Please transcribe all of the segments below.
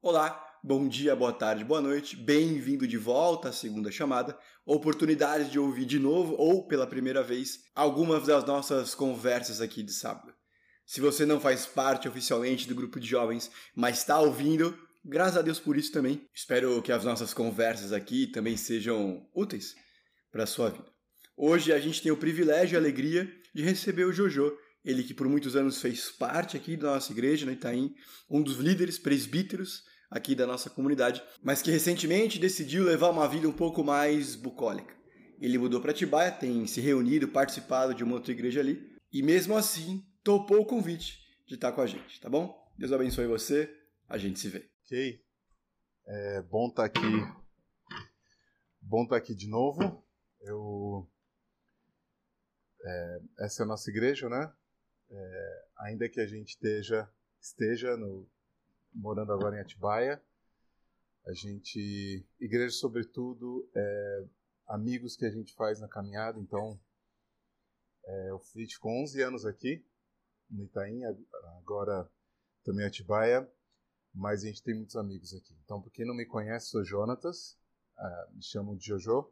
Olá, bom dia, boa tarde, boa noite. Bem-vindo de volta à segunda chamada. Oportunidade de ouvir de novo ou pela primeira vez algumas das nossas conversas aqui de sábado. Se você não faz parte oficialmente do grupo de jovens, mas está ouvindo, graças a Deus por isso também. Espero que as nossas conversas aqui também sejam úteis para a sua vida. Hoje a gente tem o privilégio e a alegria de receber o Jojo, ele que por muitos anos fez parte aqui da nossa igreja, no Itaim, um dos líderes presbíteros aqui da nossa comunidade, mas que recentemente decidiu levar uma vida um pouco mais bucólica. Ele mudou para Atibaia, tem se reunido, participado de uma outra igreja ali, e mesmo assim topou o convite de estar com a gente, tá bom? Deus abençoe você, a gente se vê. Ok. É bom estar aqui. Bom estar aqui de novo. Eu. É, essa é a nossa igreja, né? É, ainda que a gente esteja, esteja no, morando agora em Atibaia, a gente. Igreja, sobretudo, é amigos que a gente faz na caminhada. Então, é, eu fui com 11 anos aqui no Itaim, agora também em Atibaia, mas a gente tem muitos amigos aqui. Então, para quem não me conhece, sou Jonatas, uh, me chamam de Jojo.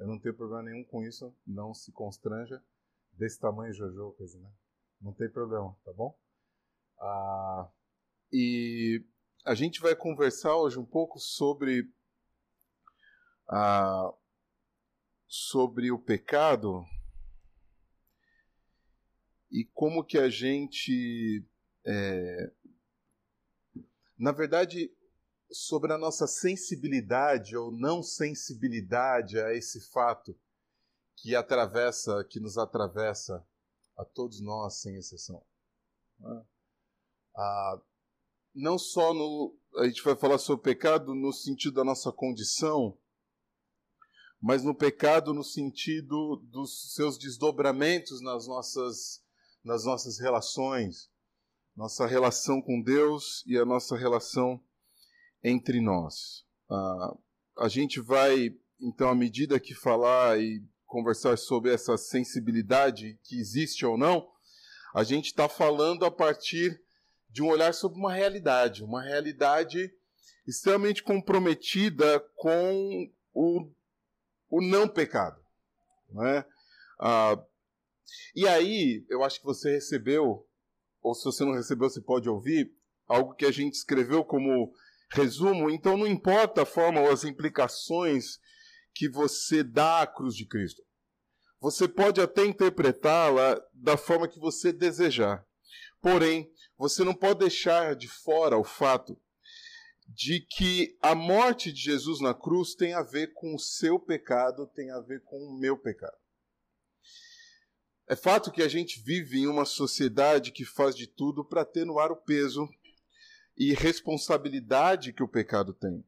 Eu não tenho problema nenhum com isso, não se constranja. Desse tamanho, Jojo, coisa, né? Não tem problema, tá bom? Uh, e a gente vai conversar hoje um pouco sobre uh, sobre o pecado e como que a gente, é, na verdade, sobre a nossa sensibilidade ou não sensibilidade a esse fato que atravessa, que nos atravessa a todos nós, sem exceção. Né? Ah, não só no. A gente vai falar sobre o pecado no sentido da nossa condição, mas no pecado no sentido dos seus desdobramentos nas nossas nas nossas relações, nossa relação com Deus e a nossa relação entre nós. Ah, a gente vai, então, à medida que falar e conversar sobre essa sensibilidade que existe ou não, a gente está falando a partir de um olhar sobre uma realidade, uma realidade extremamente comprometida com o, o não pecado. Não é? Ah, e aí, eu acho que você recebeu, ou se você não recebeu, você pode ouvir, algo que a gente escreveu como resumo. Então, não importa a forma ou as implicações que você dá à cruz de Cristo. Você pode até interpretá-la da forma que você desejar. Porém, você não pode deixar de fora o fato de que a morte de Jesus na cruz tem a ver com o seu pecado, tem a ver com o meu pecado. É fato que a gente vive em uma sociedade que faz de tudo para atenuar o peso e responsabilidade que o pecado tem.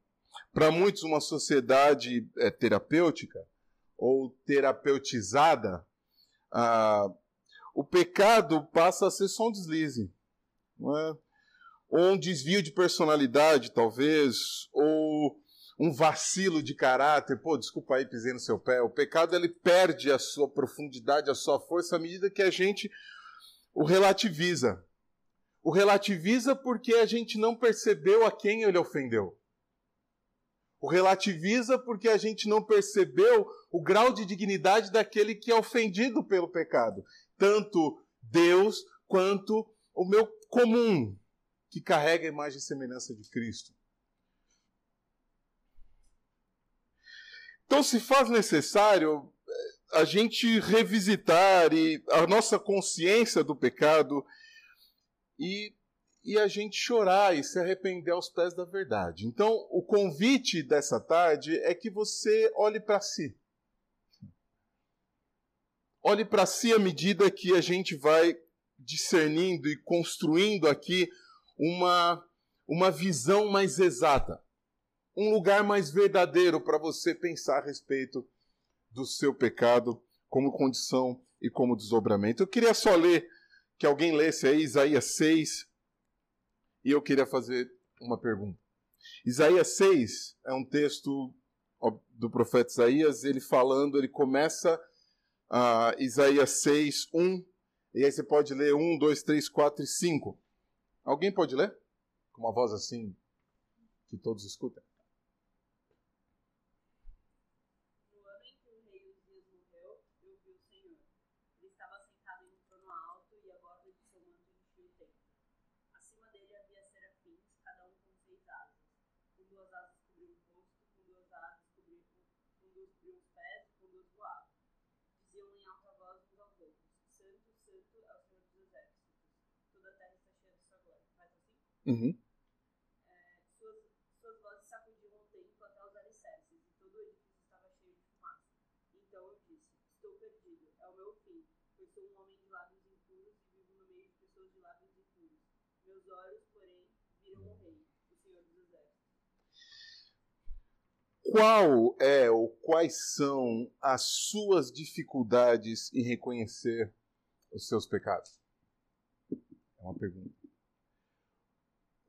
Para muitos, uma sociedade é, terapêutica ou terapeutizada, ah, o pecado passa a ser só um deslize, não é? ou um desvio de personalidade, talvez, ou um vacilo de caráter, pô, desculpa aí, pisei no seu pé. O pecado ele perde a sua profundidade, a sua força à medida que a gente o relativiza. O relativiza porque a gente não percebeu a quem ele ofendeu. O relativiza porque a gente não percebeu o grau de dignidade daquele que é ofendido pelo pecado. Tanto Deus quanto o meu comum, que carrega a imagem e semelhança de Cristo. Então se faz necessário eh, a gente revisitar e a nossa consciência do pecado e, e a gente chorar e se arrepender aos pés da verdade. Então, o convite dessa tarde é que você olhe para si. Olhe para si à medida que a gente vai discernindo e construindo aqui uma, uma visão mais exata um lugar mais verdadeiro para você pensar a respeito do seu pecado como condição e como desdobramento. Eu queria só ler, que alguém lesse aí Isaías 6, e eu queria fazer uma pergunta. Isaías 6 é um texto do profeta Isaías, ele falando, ele começa uh, Isaías 6, 1, e aí você pode ler 1, 2, 3, 4 e 5. Alguém pode ler? Com uma voz assim, que todos escutem. Uhum. O templo até os alicerces, estava cheio de fumaça. Então eu disse: Estou perdido, é o meu sou um homem de e vivo no meio de pessoas de. Meus olhos, porém, viram o Rei, o Senhor. Qual é ou quais são as suas dificuldades em reconhecer os seus pecados? É uma pergunta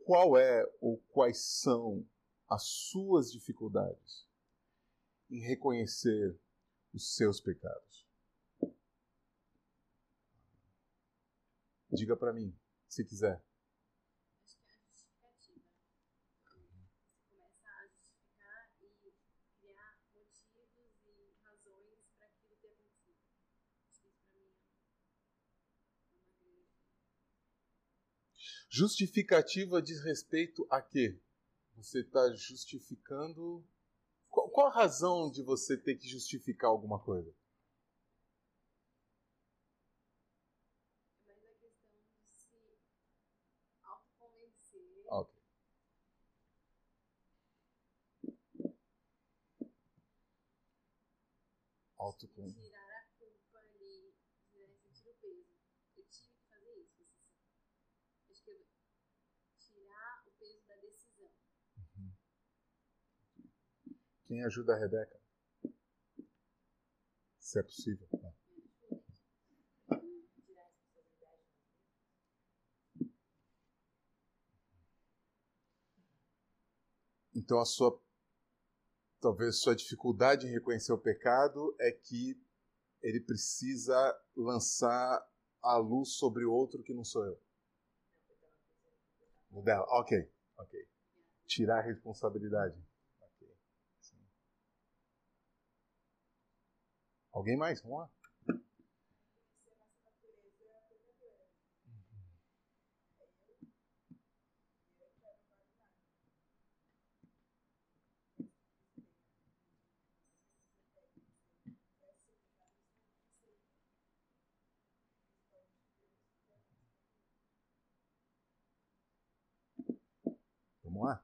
qual é ou quais são as suas dificuldades em reconhecer os seus pecados? Diga para mim, se quiser. Justificativa diz respeito a quê? Você está justificando. Qual, qual, a razão de você ter que justificar alguma coisa? Mas a questão de se autoconvencer. Ok. Autoconvencer. Quem ajuda a Rebeca? Se é possível. Então a sua talvez sua dificuldade em reconhecer o pecado é que ele precisa lançar a luz sobre outro que não sou eu. Dela. Ok, ok. Tirar a responsabilidade. Alguém mais? Vamos lá. Vamos lá?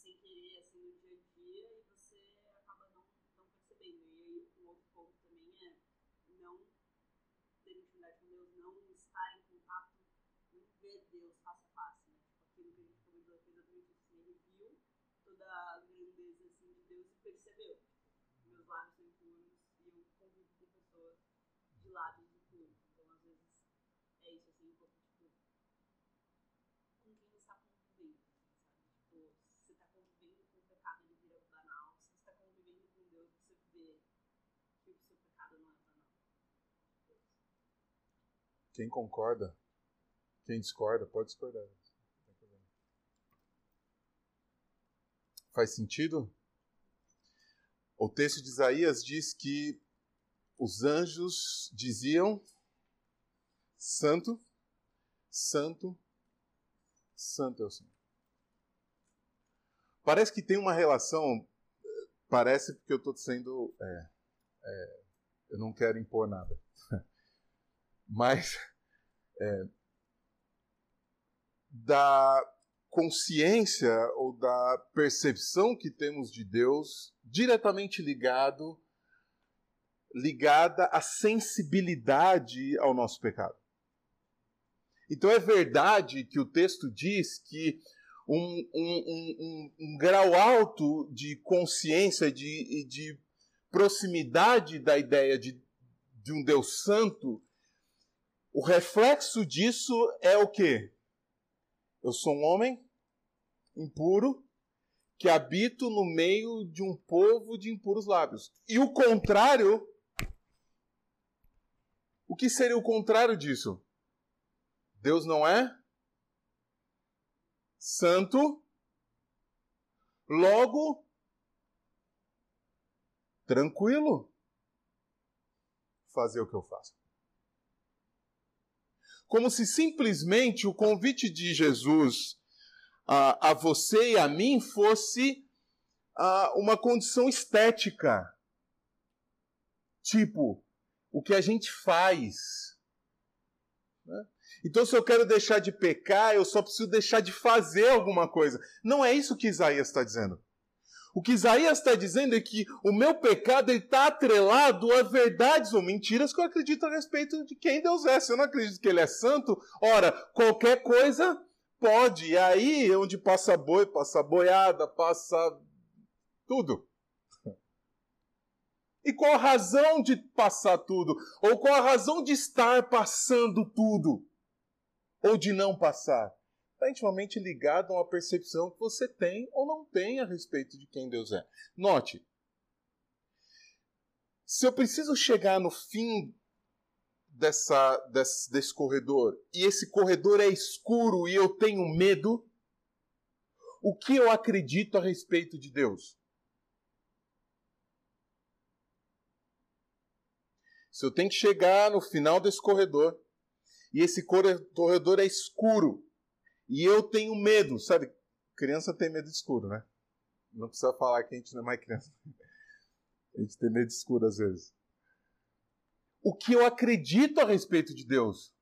Sem querer, assim, no dia a dia, e você acaba não, não percebendo. E aí, um outro ponto também é não ter intimidade com Deus, não estar em contato, não ver Deus face a face, né? Tipo, aquilo que a gente comentou aqui exatamente assim, ele viu toda a grandeza, assim, de Deus e percebeu. Tipo, meus lábios são impuros e eu convivo com pessoas de lábios impuros. Então, às vezes, é isso, assim, um pouco, tipo, com quem está convivendo, assim, sabe? Tipo, convivendo com o pecado, ele vira banal. Se você está convivendo com Deus, você vê que o seu pecado não é banal. Quem concorda, quem discorda, pode discordar. Faz sentido? O texto de Isaías diz que os anjos diziam: Santo, Santo, Santo é o Senhor. Parece que tem uma relação. Parece porque eu estou sendo. É, é, eu não quero impor nada. Mas. É, da consciência ou da percepção que temos de Deus diretamente ligado ligada à sensibilidade ao nosso pecado. Então é verdade que o texto diz que um, um, um, um grau alto de consciência, de, de proximidade da ideia de, de um Deus santo, o reflexo disso é o quê? Eu sou um homem impuro que habito no meio de um povo de impuros lábios. E o contrário. O que seria o contrário disso? Deus não é santo, logo tranquilo fazer o que eu faço. Como se simplesmente o convite de Jesus a, a você e a mim fosse a, uma condição estética. Tipo, o que a gente faz. Então, se eu quero deixar de pecar, eu só preciso deixar de fazer alguma coisa. Não é isso que Isaías está dizendo. O que Isaías está dizendo é que o meu pecado está atrelado a verdades ou mentiras que eu acredito a respeito de quem Deus é. Se eu não acredito que Ele é santo, ora, qualquer coisa pode. E aí, onde passa boi, passa boiada, passa tudo. E qual a razão de passar tudo? Ou qual a razão de estar passando tudo? Ou de não passar? Está intimamente ligado a uma percepção que você tem ou não tem a respeito de quem Deus é. Note, se eu preciso chegar no fim dessa, desse, desse corredor e esse corredor é escuro e eu tenho medo, o que eu acredito a respeito de Deus? Se eu tenho que chegar no final desse corredor e esse corredor é escuro e eu tenho medo, sabe? Criança tem medo de escuro, né? Não precisa falar que a gente não é mais criança. A gente tem medo de escuro às vezes o que eu acredito a respeito de Deus.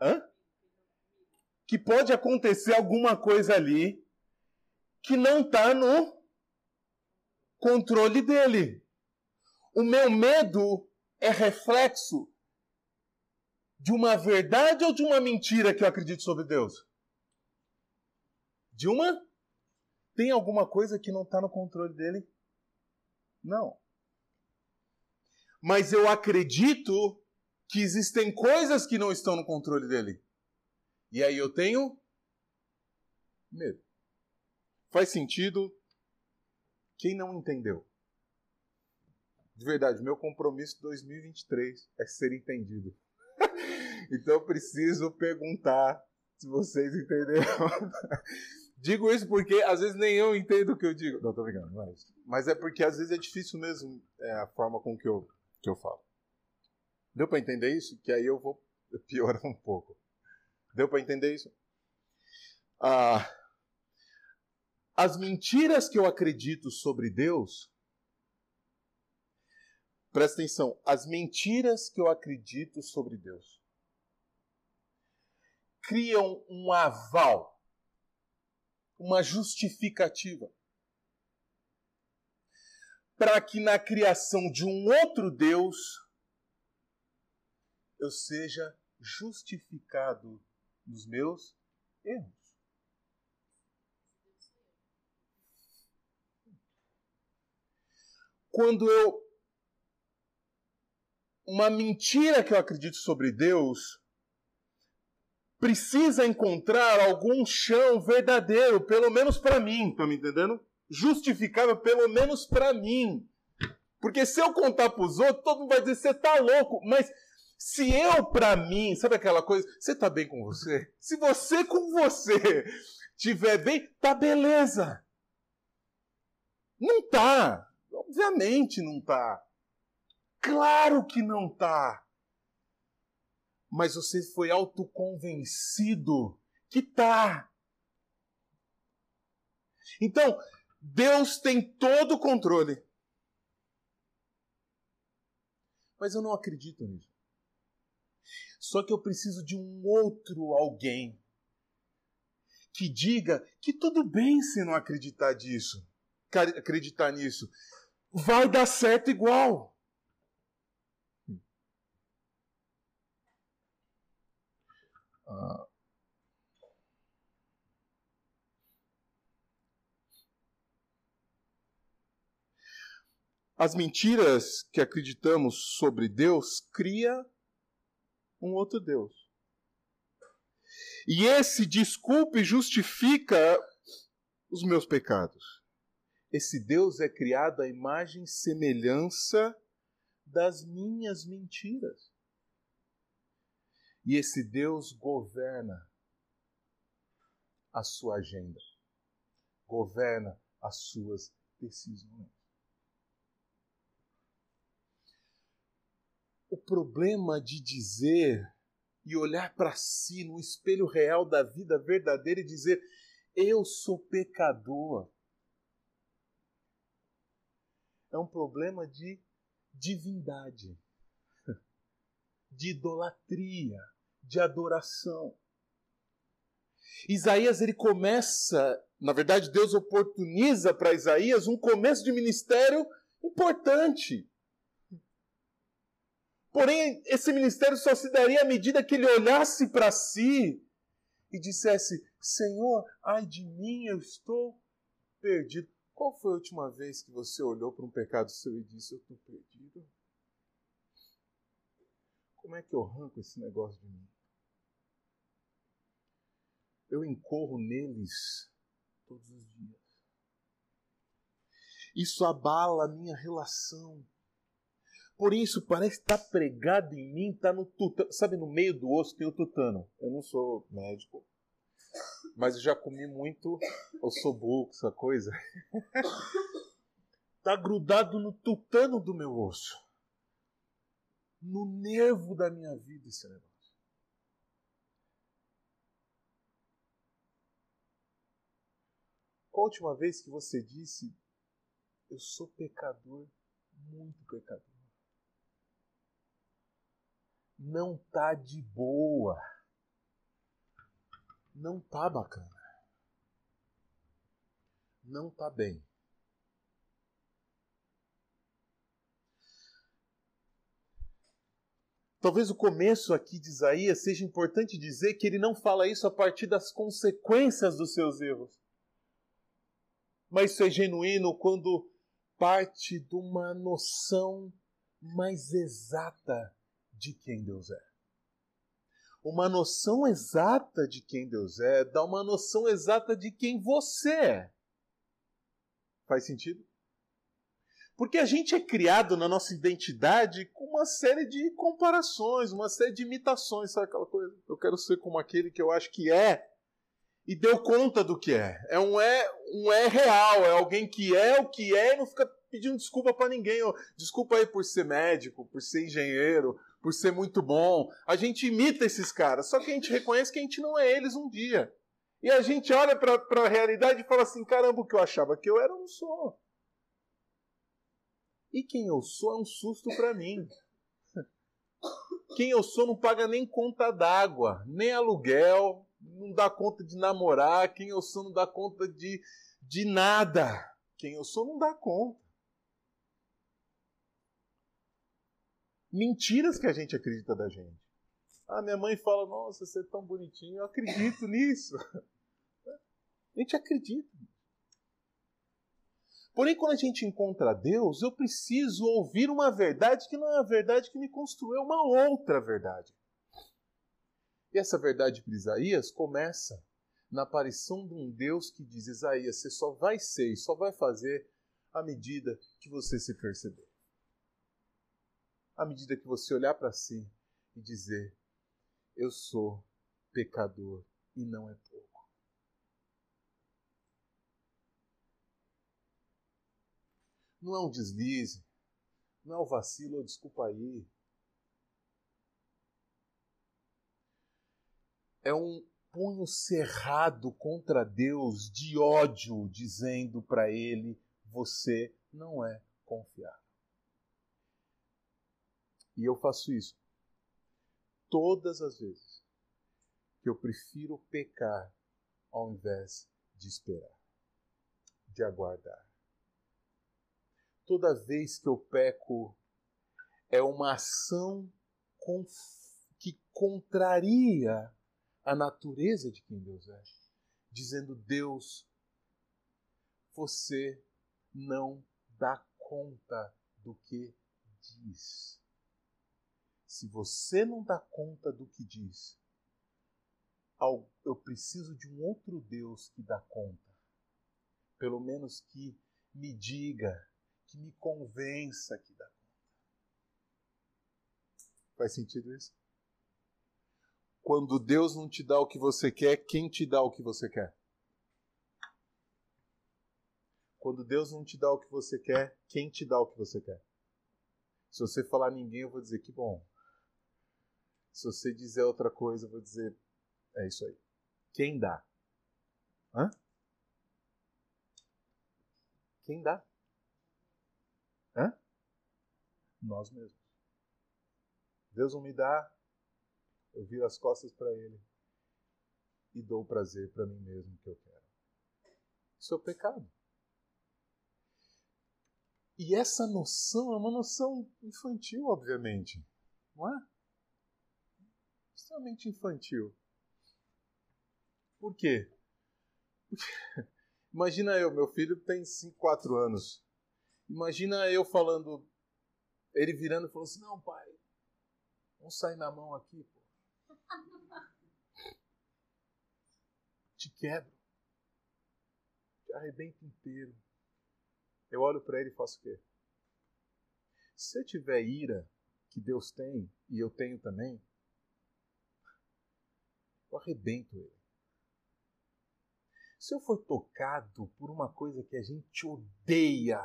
Hã? Que pode acontecer alguma coisa ali que não está no controle dele. O meu medo é reflexo de uma verdade ou de uma mentira que eu acredito sobre Deus? De uma? Tem alguma coisa que não está no controle dele? Não. Mas eu acredito que existem coisas que não estão no controle dele. E aí eu tenho medo. Faz sentido? Quem não entendeu? De verdade, meu compromisso 2023 é ser entendido. então eu preciso perguntar se vocês entenderam. Digo isso porque às vezes nem eu entendo o que eu digo. Não, tô brincando, não é. Mas é porque às vezes é difícil mesmo é, a forma com que eu, que eu falo. Deu para entender isso? Que aí eu vou piorar um pouco. Deu para entender isso? Ah, as mentiras que eu acredito sobre Deus. Presta atenção. As mentiras que eu acredito sobre Deus criam um aval uma justificativa. Para que na criação de um outro Deus eu seja justificado nos meus erros. Quando eu. Uma mentira que eu acredito sobre Deus precisa encontrar algum chão verdadeiro, pelo menos para mim, tá me entendendo? Justificável, pelo menos para mim. Porque se eu contar para os outros, todo mundo vai dizer, você tá louco. Mas se eu, para mim, sabe aquela coisa, você tá bem com você? Se você com você tiver bem, tá beleza. Não tá. Obviamente não tá. Claro que não tá mas você foi autoconvencido que tá. Então, Deus tem todo o controle. Mas eu não acredito nisso. Só que eu preciso de um outro alguém que diga que tudo bem se não acreditar disso, acreditar nisso. Vai dar certo igual. Ah. as mentiras que acreditamos sobre Deus cria um outro Deus. E esse desculpe justifica os meus pecados. Esse Deus é criado à imagem e semelhança das minhas mentiras. E esse Deus governa a sua agenda, governa as suas decisões. O problema de dizer e olhar para si no espelho real da vida verdadeira e dizer: Eu sou pecador. É um problema de divindade, de idolatria, de adoração. Isaías ele começa, na verdade Deus oportuniza para Isaías um começo de ministério importante. Porém, esse ministério só se daria à medida que ele olhasse para si e dissesse: Senhor, ai de mim, eu estou perdido. Qual foi a última vez que você olhou para um pecado seu e disse: Eu estou perdido? Como é que eu arranco esse negócio de mim? Eu incorro neles todos os dias. Isso abala a minha relação. Por isso, parece estar tá pregado em mim, está no tutano. Sabe, no meio do osso tem o tutano. Eu não sou médico, mas eu já comi muito ossobuco, essa coisa. Está grudado no tutano do meu osso. No nervo da minha vida esse negócio. Qual a última vez que você disse, eu sou pecador, muito pecador? Não tá de boa. Não tá bacana. Não tá bem. Talvez o começo aqui de Isaías seja importante dizer que ele não fala isso a partir das consequências dos seus erros mas isso é genuíno quando parte de uma noção mais exata de quem Deus é. Uma noção exata de quem Deus é dá uma noção exata de quem você é. Faz sentido? Porque a gente é criado na nossa identidade com uma série de comparações, uma série de imitações, sabe aquela coisa? Eu quero ser como aquele que eu acho que é, e deu conta do que é. É um é, um é real, é alguém que é o que é e não fica pedindo desculpa para ninguém. Desculpa aí por ser médico, por ser engenheiro, por ser muito bom. A gente imita esses caras, só que a gente reconhece que a gente não é eles um dia. E a gente olha para a realidade e fala assim: caramba, o que eu achava que eu era, eu não sou. E quem eu sou é um susto para mim. Quem eu sou não paga nem conta d'água, nem aluguel, não dá conta de namorar, quem eu sou não dá conta de, de nada. Quem eu sou não dá conta. Mentiras que a gente acredita da gente. Ah, minha mãe fala, nossa, você é tão bonitinho, eu acredito nisso. A gente acredita. Porém, quando a gente encontra Deus, eu preciso ouvir uma verdade que não é a verdade que me construiu, é uma outra verdade. E essa verdade para Isaías começa na aparição de um Deus que diz: Isaías, você só vai ser e só vai fazer à medida que você se perceber. À medida que você olhar para si e dizer: Eu sou pecador e não é pouco. Não é um deslize, não é um vacilo ou desculpa aí, é um punho cerrado contra Deus de ódio, dizendo para ele: você não é confiável. E eu faço isso todas as vezes que eu prefiro pecar ao invés de esperar, de aguardar. Toda vez que eu peco, é uma ação que contraria a natureza de quem Deus é, dizendo: Deus, você não dá conta do que diz. Se você não dá conta do que diz, eu preciso de um outro Deus que dá conta. Pelo menos que me diga, que me convença que dá conta. Faz sentido isso? Quando Deus não te dá o que você quer, quem te dá o que você quer? Quando Deus não te dá o que você quer, quem te dá o que você quer? Se você falar ninguém, eu vou dizer que bom. Se você dizer outra coisa, eu vou dizer é isso aí. Quem dá? Hã? Quem dá? Hã? Nós mesmos. Deus não me dá, eu viro as costas para Ele e dou o prazer para mim mesmo que eu quero. Isso é o pecado. E essa noção é uma noção infantil, obviamente. Não é? Extremamente infantil. Por quê? Imagina eu, meu filho tem 5, 4 anos. Imagina eu falando, ele virando e falando assim: Não, pai, vamos sair na mão aqui, pô. Te quebro. Te arrebento inteiro. Eu olho para ele e faço o quê? Se eu tiver ira, que Deus tem, e eu tenho também, eu arrebento ele. Se eu for tocado por uma coisa que a gente odeia,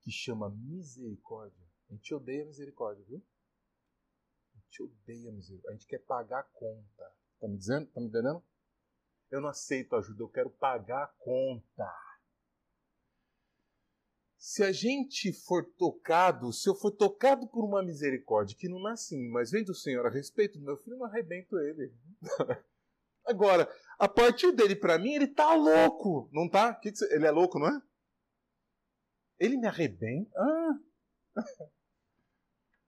que chama misericórdia, a gente odeia misericórdia, viu? A gente odeia misericórdia. A gente quer pagar a conta. Tá me dizendo? Tá me entendendo? Eu não aceito ajuda, eu quero pagar a conta. Se a gente for tocado, se eu for tocado por uma misericórdia que não nasce em mim, mas vem do Senhor a respeito do meu filho, eu arrebento ele. Agora, a partir dele para mim, ele tá louco, não tá? Ele é louco, não é? Ele me arrebenta? Ah.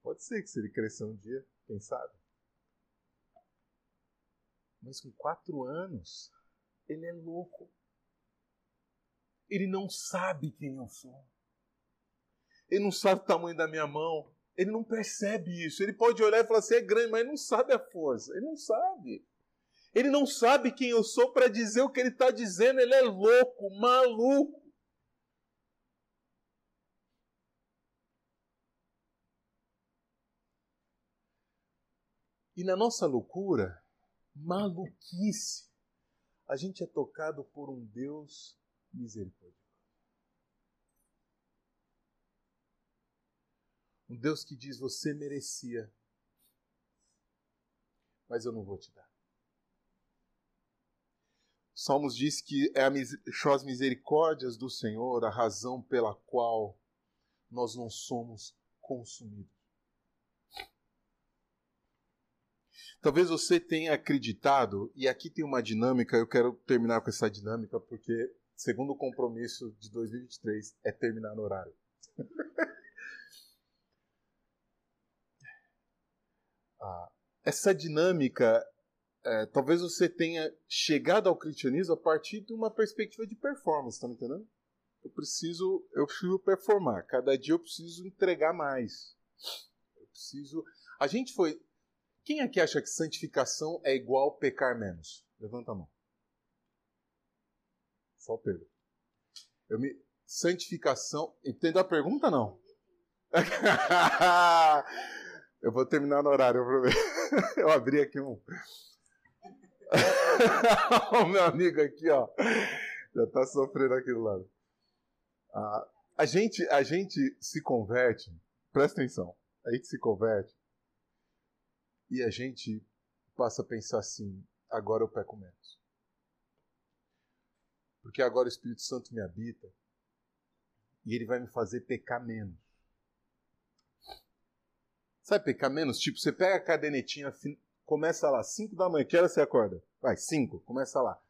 Pode ser que se ele crescer um dia, quem sabe? Mas com quatro anos, ele é louco. Ele não sabe quem eu sou. Ele não sabe o tamanho da minha mão. Ele não percebe isso. Ele pode olhar e falar assim: é grande, mas ele não sabe a força. Ele não sabe. Ele não sabe quem eu sou para dizer o que ele está dizendo. Ele é louco, maluco. E na nossa loucura, maluquice, a gente é tocado por um Deus misericordioso. Um Deus que diz: Você merecia, mas eu não vou te dar. Salmos diz que é a, as misericórdias do Senhor a razão pela qual nós não somos consumidos. Talvez você tenha acreditado, e aqui tem uma dinâmica, eu quero terminar com essa dinâmica, porque, segundo o compromisso de 2023, é terminar no horário. ah, essa dinâmica é, talvez você tenha chegado ao cristianismo a partir de uma perspectiva de performance, tá me entendendo? Eu preciso, eu preciso performar. Cada dia eu preciso entregar mais. Eu preciso. A gente foi. Quem aqui acha que santificação é igual pecar menos? Levanta a mão. Só o Pedro. Eu me... Santificação. Entendeu a pergunta não? eu vou terminar no horário, eu prometo. Eu abri aqui um. o meu amigo aqui, ó, já tá sofrendo aqui do lado. Ah, a, gente, a gente se converte, presta atenção, a gente se converte e a gente passa a pensar assim: agora eu peco menos. Porque agora o Espírito Santo me habita e ele vai me fazer pecar menos. Sabe pecar menos? Tipo, você pega a cadenetinha Começa lá, 5 da manhã. Que hora você acorda? Vai, 5. Começa lá.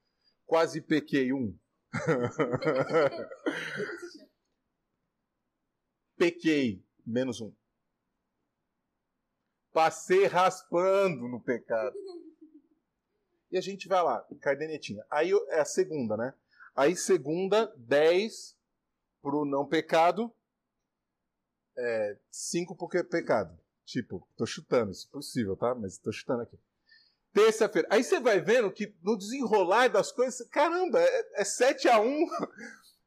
Quase pequei um. pequei, menos um. Passei raspando no pecado. E a gente vai lá, cardenetinha. Aí é a segunda, né? Aí segunda, 10 pro não pecado. é, cinco porque é pecado. Tipo, tô chutando, isso é possível, tá? Mas tô chutando aqui. Terça-feira. Aí você vai vendo que no desenrolar das coisas, caramba, é, é 7 a 1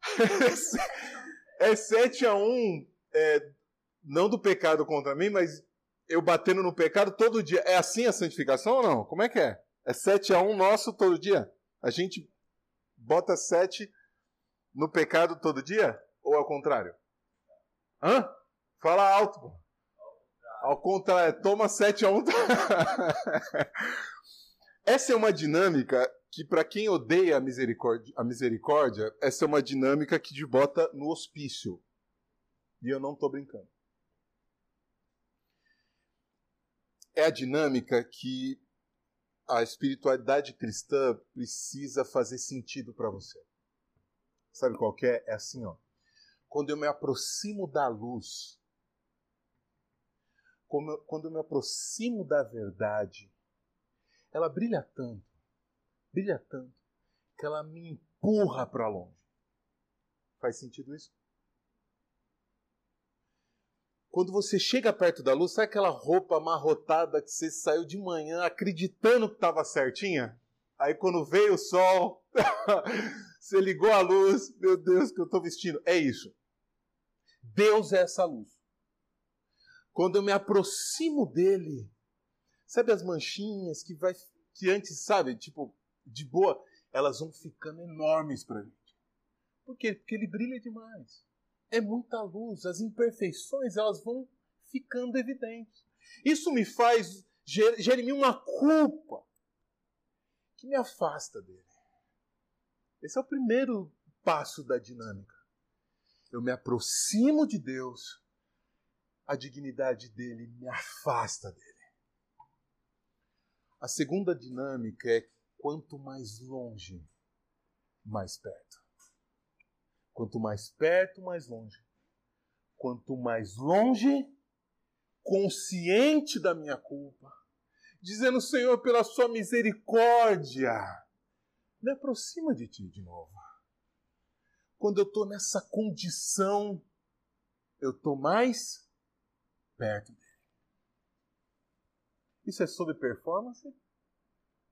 É 7 a 1 é, não do pecado contra mim, mas eu batendo no pecado todo dia. É assim a santificação ou não? Como é que é? É 7 a 1 nosso todo dia? A gente bota 7 no pecado todo dia? Ou ao contrário? Hã? Fala alto, pô. Ao contrário, toma 7 a 1. Essa é uma dinâmica que, para quem odeia a misericórdia, a misericórdia, essa é uma dinâmica que te bota no hospício. E eu não estou brincando. É a dinâmica que a espiritualidade cristã precisa fazer sentido para você. Sabe qual é? É assim, ó. Quando eu me aproximo da luz, quando eu me aproximo da verdade, ela brilha tanto, brilha tanto, que ela me empurra para longe. Faz sentido isso? Quando você chega perto da luz, sabe aquela roupa amarrotada que você saiu de manhã acreditando que estava certinha? Aí quando veio o sol, você ligou a luz, meu Deus, que eu estou vestindo. É isso. Deus é essa luz. Quando eu me aproximo dele, sabe as manchinhas que vai que antes, sabe, tipo, de boa, elas vão ficando enormes para gente. Por quê? Porque ele brilha demais é muita luz, as imperfeições elas vão ficando evidentes. Isso me faz, mim uma culpa que me afasta dele. Esse é o primeiro passo da dinâmica. Eu me aproximo de Deus, a dignidade dele me afasta dele. A segunda dinâmica é quanto mais longe, mais perto. Quanto mais perto, mais longe. Quanto mais longe, consciente da minha culpa, dizendo, Senhor, pela sua misericórdia, me aproxima de ti de novo. Quando eu estou nessa condição, eu estou mais perto dele. Isso é sobre performance?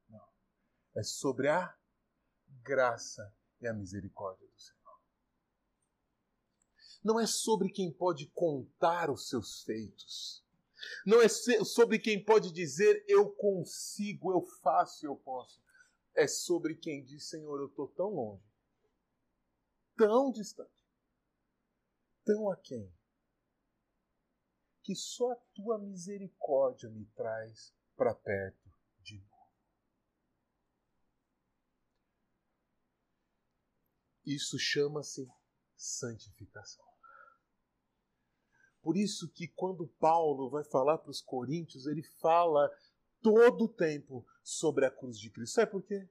Não. É sobre a graça e a misericórdia do Senhor não é sobre quem pode contar os seus feitos. Não é sobre quem pode dizer eu consigo, eu faço, eu posso. É sobre quem diz, Senhor, eu estou tão longe, tão distante, tão aquém, que só a tua misericórdia me traz para perto de novo. Isso chama-se santificação. Por isso que quando Paulo vai falar para os coríntios, ele fala todo o tempo sobre a cruz de Cristo. Sabe por quê?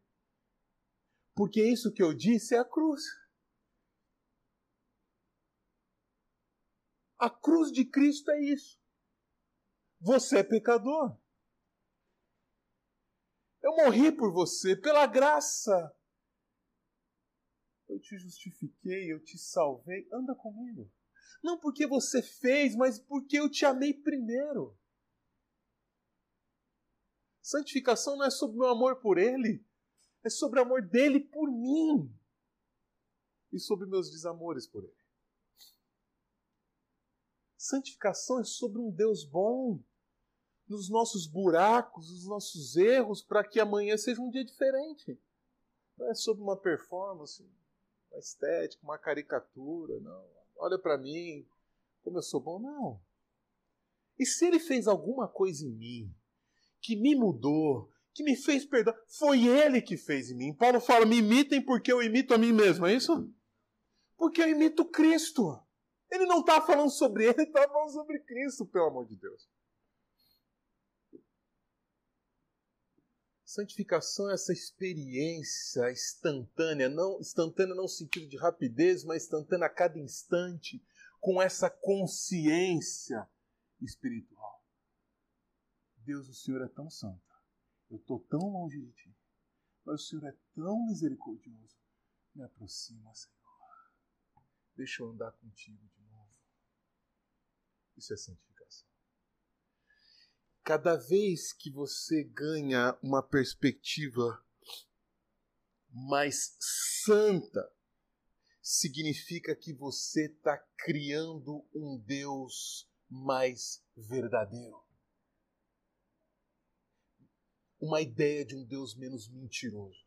Porque isso que eu disse é a cruz. A cruz de Cristo é isso. Você é pecador. Eu morri por você, pela graça. Eu te justifiquei, eu te salvei. Anda comigo. Não porque você fez, mas porque eu te amei primeiro. Santificação não é sobre meu amor por Ele, é sobre o amor dele por mim e sobre meus desamores por Ele. Santificação é sobre um Deus bom, nos nossos buracos, nos nossos erros, para que amanhã seja um dia diferente. Não é sobre uma performance, uma estética, uma caricatura, não olha para mim, como eu sou bom. Não. E se ele fez alguma coisa em mim que me mudou, que me fez perdoar, foi ele que fez em mim. Paulo fala: me imitem porque eu imito a mim mesmo, é isso? Porque eu imito Cristo. Ele não está falando sobre ele, está falando sobre Cristo, pelo amor de Deus. Santificação é essa experiência instantânea, não instantânea não no sentido de rapidez, mas instantânea a cada instante, com essa consciência espiritual. Deus, o Senhor é tão santo. Eu estou tão longe de ti. Mas o Senhor é tão misericordioso. Me aproxima, Senhor. Deixa eu andar contigo de novo. Isso é santificação. Cada vez que você ganha uma perspectiva mais santa, significa que você está criando um Deus mais verdadeiro. Uma ideia de um Deus menos mentiroso.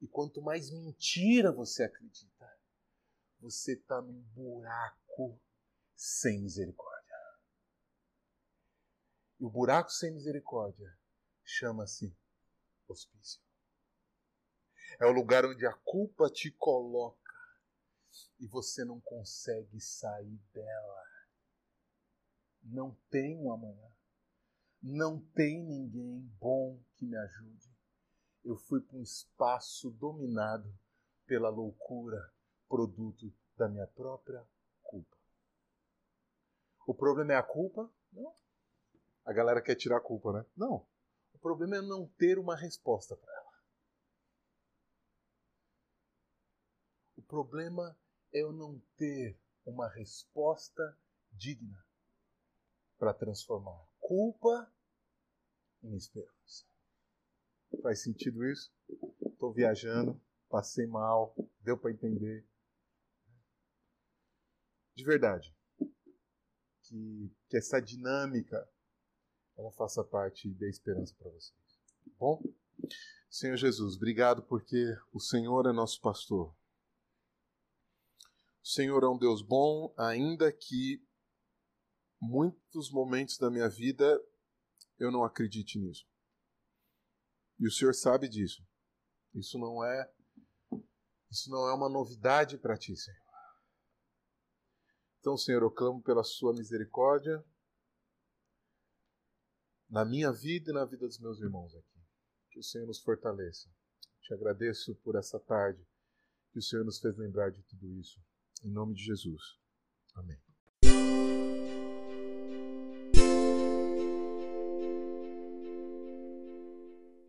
E quanto mais mentira você acredita, você está num buraco sem misericórdia. E o buraco sem misericórdia chama-se hospício. É o lugar onde a culpa te coloca e você não consegue sair dela. Não tem um amanhã. Não tem ninguém bom que me ajude. Eu fui para um espaço dominado pela loucura, produto da minha própria culpa. O problema é a culpa? Não. A galera quer tirar a culpa, né? Não. O problema é não ter uma resposta para ela. O problema é eu não ter uma resposta digna para transformar culpa em esperança. Faz sentido isso? Estou viajando, passei mal, deu para entender. De verdade, que, que essa dinâmica ela faça parte da esperança para vocês. Tá bom? Senhor Jesus, obrigado porque o Senhor é nosso pastor. O Senhor é um Deus bom, ainda que muitos momentos da minha vida eu não acredite nisso. E o Senhor sabe disso. Isso não é isso não é uma novidade para ti, Senhor. Então, Senhor, eu clamo pela sua misericórdia na minha vida e na vida dos meus irmãos aqui. Que o Senhor nos fortaleça. Te agradeço por essa tarde que o Senhor nos fez lembrar de tudo isso. Em nome de Jesus. Amém.